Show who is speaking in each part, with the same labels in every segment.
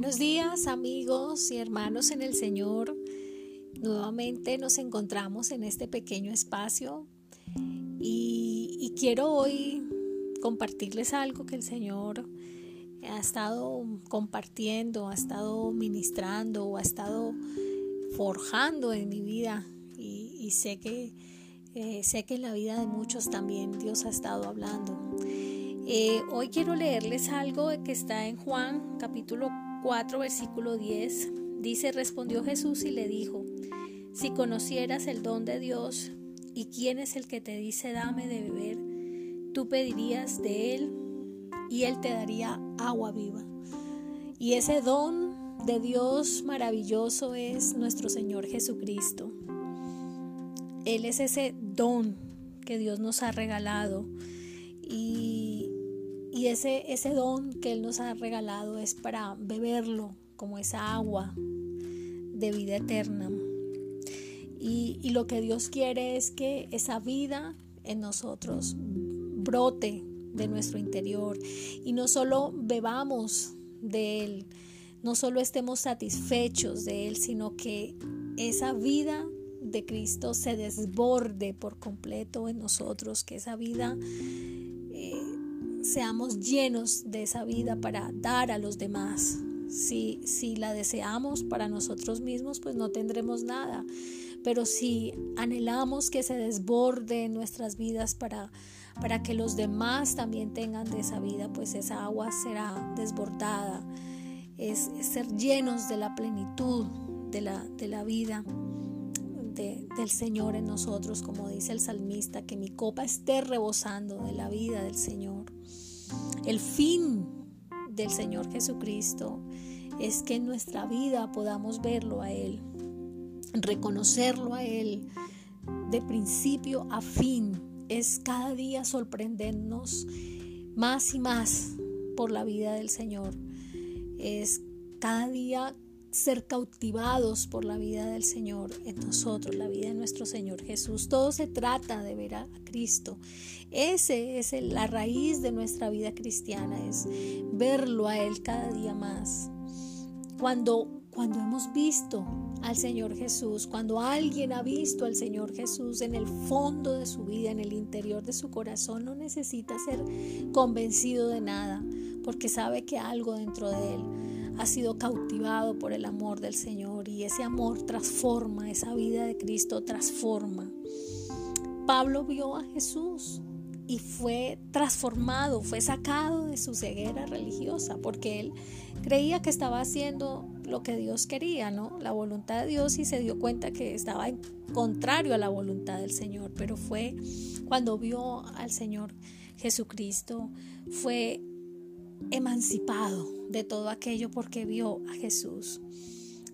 Speaker 1: Buenos días amigos y hermanos en el Señor. Nuevamente nos encontramos en este pequeño espacio y, quiero hoy compartirles algo que el Señor ha estado compartiendo, ha estado ministrando, ha estado forjando en mi vida y, sé que eh, sé que en la vida de muchos también Dios ha estado hablando. Eh, hoy quiero leerles algo que está en Juan capítulo 4 versículo 10. Dice, respondió Jesús y le dijo, si conocieras el don de Dios y quién es el que te dice dame de beber, tú pedirías de él y él te daría agua viva. Y ese don de Dios maravilloso es nuestro Señor Jesucristo. Él es ese don que Dios nos ha regalado y, y ese, ese don que Él nos ha regalado es para beberlo como esa agua de vida eterna. Y, y lo que Dios quiere es que esa vida en nosotros brote de nuestro interior y no solo bebamos de Él, no solo estemos satisfechos de Él, sino que esa vida de Cristo se desborde por completo en nosotros, que esa vida seamos llenos de esa vida para dar a los demás. Si, si la deseamos para nosotros mismos, pues no tendremos nada. Pero si anhelamos que se desborde en nuestras vidas para, para que los demás también tengan de esa vida, pues esa agua será desbordada. Es, ser llenos de la plenitud de la, de la vida del Señor en nosotros, como dice el salmista, que mi copa esté rebosando de la vida del Señor. El fin del Señor Jesucristo es que en nuestra vida podamos verlo a Él, reconocerlo a Él de principio a fin. Es cada día sorprendernos más y más por la vida del Señor. Es cada día ser cautivados por la vida del Señor en nosotros, la vida de nuestro Señor Jesús. Todo se trata de ver a Cristo. Ese es la raíz de nuestra vida cristiana, es verlo a Él cada día más. Cuando, cuando hemos visto al Señor Jesús, cuando alguien ha visto al Señor Jesús en el fondo de su vida, en el interior de su corazón, no necesita ser convencido de nada, porque sabe que algo dentro de Él ha sido cautivado por el amor del Señor y ese amor transforma, esa vida de Cristo transforma. Pablo vio a Jesús y fue transformado, fue sacado de su ceguera religiosa, porque él creía que estaba haciendo lo que Dios quería, ¿no? La voluntad de Dios y se dio cuenta que estaba en contrario a la voluntad del Señor, pero fue cuando vio al Señor Jesucristo, fue emancipado de todo aquello porque vio a Jesús.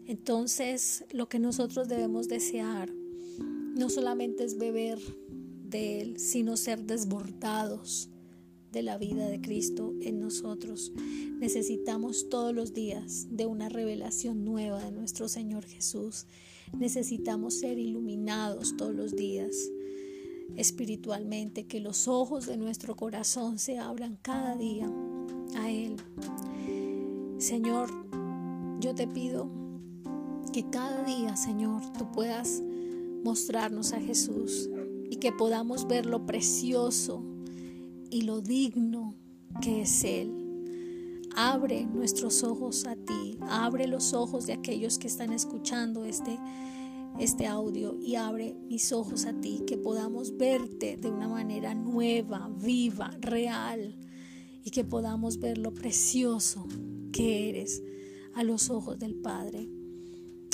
Speaker 1: Entonces lo que nosotros debemos desear no solamente es beber de Él, sino ser desbordados de la vida de Cristo en nosotros. Necesitamos todos los días de una revelación nueva de nuestro Señor Jesús. Necesitamos ser iluminados todos los días espiritualmente, que los ojos de nuestro corazón se abran cada día a Él. Señor, yo te pido que cada día, Señor, tú puedas mostrarnos a Jesús y que podamos ver lo precioso y lo digno que es Él. Abre nuestros ojos a ti, abre los ojos de aquellos que están escuchando este, este audio y abre mis ojos a ti, que podamos verte de una manera nueva, viva, real, y que podamos ver lo precioso que eres a los ojos del Padre.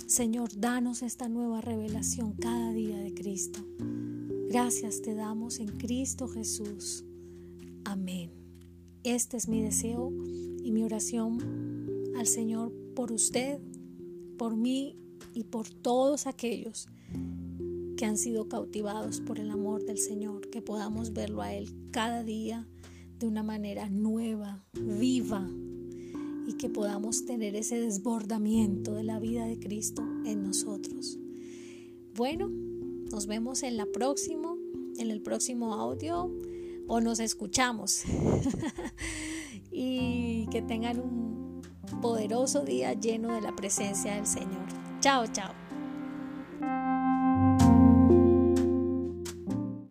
Speaker 1: Señor, danos esta nueva revelación cada día de Cristo. Gracias te damos en Cristo Jesús. Amén. Este es mi deseo y mi oración al Señor por usted, por mí y por todos aquellos que han sido cautivados por el amor del Señor, que podamos verlo a Él cada día de una manera nueva, viva, y que podamos tener ese desbordamiento de la vida de Cristo en nosotros. Bueno, nos vemos en la próximo, en el próximo audio o nos escuchamos. y que tengan un poderoso día lleno de la presencia del Señor. Chao, chao.